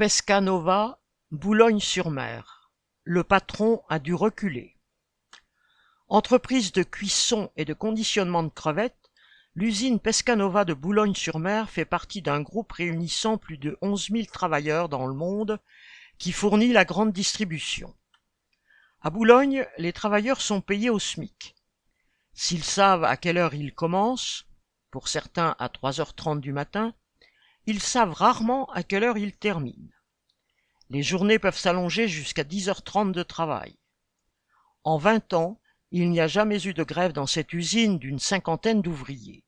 Pescanova, Boulogne-sur-Mer. Le patron a dû reculer. Entreprise de cuisson et de conditionnement de crevettes, l'usine Pescanova de Boulogne-sur-Mer fait partie d'un groupe réunissant plus de 11 000 travailleurs dans le monde qui fournit la grande distribution. À Boulogne, les travailleurs sont payés au SMIC. S'ils savent à quelle heure ils commencent, pour certains à 3h30 du matin, ils savent rarement à quelle heure ils terminent. Les journées peuvent s'allonger jusqu'à 10h30 de travail. En vingt ans, il n'y a jamais eu de grève dans cette usine d'une cinquantaine d'ouvriers.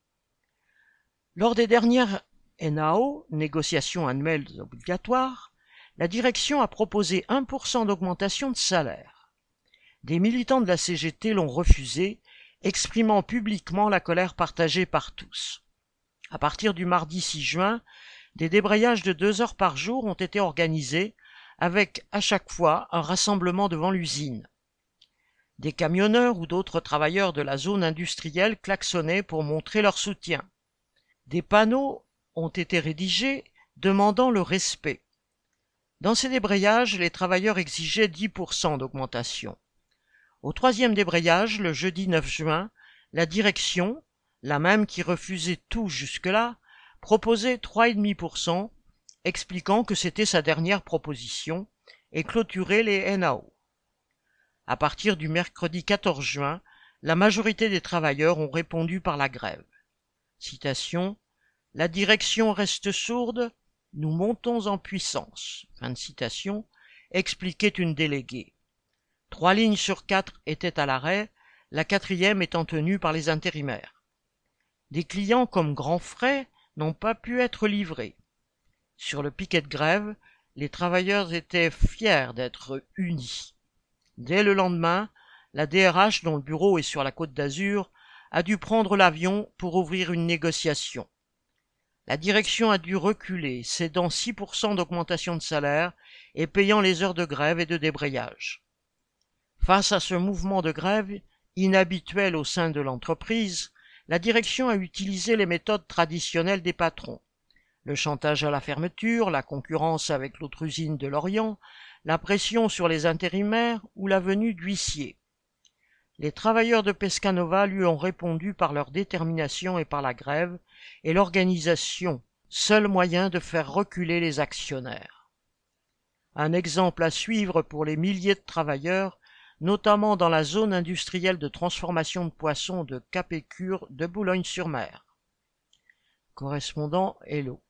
Lors des dernières NAO, négociations annuelles obligatoires, la direction a proposé 1% d'augmentation de salaire. Des militants de la CGT l'ont refusé, exprimant publiquement la colère partagée par tous. À partir du mardi 6 juin, des débrayages de deux heures par jour ont été organisés, avec à chaque fois un rassemblement devant l'usine. Des camionneurs ou d'autres travailleurs de la zone industrielle klaxonnaient pour montrer leur soutien. Des panneaux ont été rédigés demandant le respect. Dans ces débrayages, les travailleurs exigeaient 10% d'augmentation. Au troisième débrayage, le jeudi 9 juin, la direction, la même qui refusait tout jusque-là, proposait 3,5%, expliquant que c'était sa dernière proposition, et clôturait les NAO. À partir du mercredi 14 juin, la majorité des travailleurs ont répondu par la grève. Citation La direction reste sourde, nous montons en puissance. Fin de citation, expliquait une déléguée. Trois lignes sur quatre étaient à l'arrêt, la quatrième étant tenue par les intérimaires. Des clients comme Grand Frais n'ont pas pu être livrés. Sur le piquet de grève, les travailleurs étaient fiers d'être unis. Dès le lendemain, la DRH, dont le bureau est sur la côte d'Azur, a dû prendre l'avion pour ouvrir une négociation. La direction a dû reculer, cédant 6% d'augmentation de salaire et payant les heures de grève et de débrayage. Face à ce mouvement de grève, inhabituel au sein de l'entreprise, la direction a utilisé les méthodes traditionnelles des patrons. Le chantage à la fermeture, la concurrence avec l'autre usine de Lorient, la pression sur les intérimaires ou la venue d'huissiers. Les travailleurs de Pescanova lui ont répondu par leur détermination et par la grève et l'organisation, seul moyen de faire reculer les actionnaires. Un exemple à suivre pour les milliers de travailleurs notamment dans la zone industrielle de transformation de poissons de Capécure de Boulogne-sur-Mer. Correspondant Hello.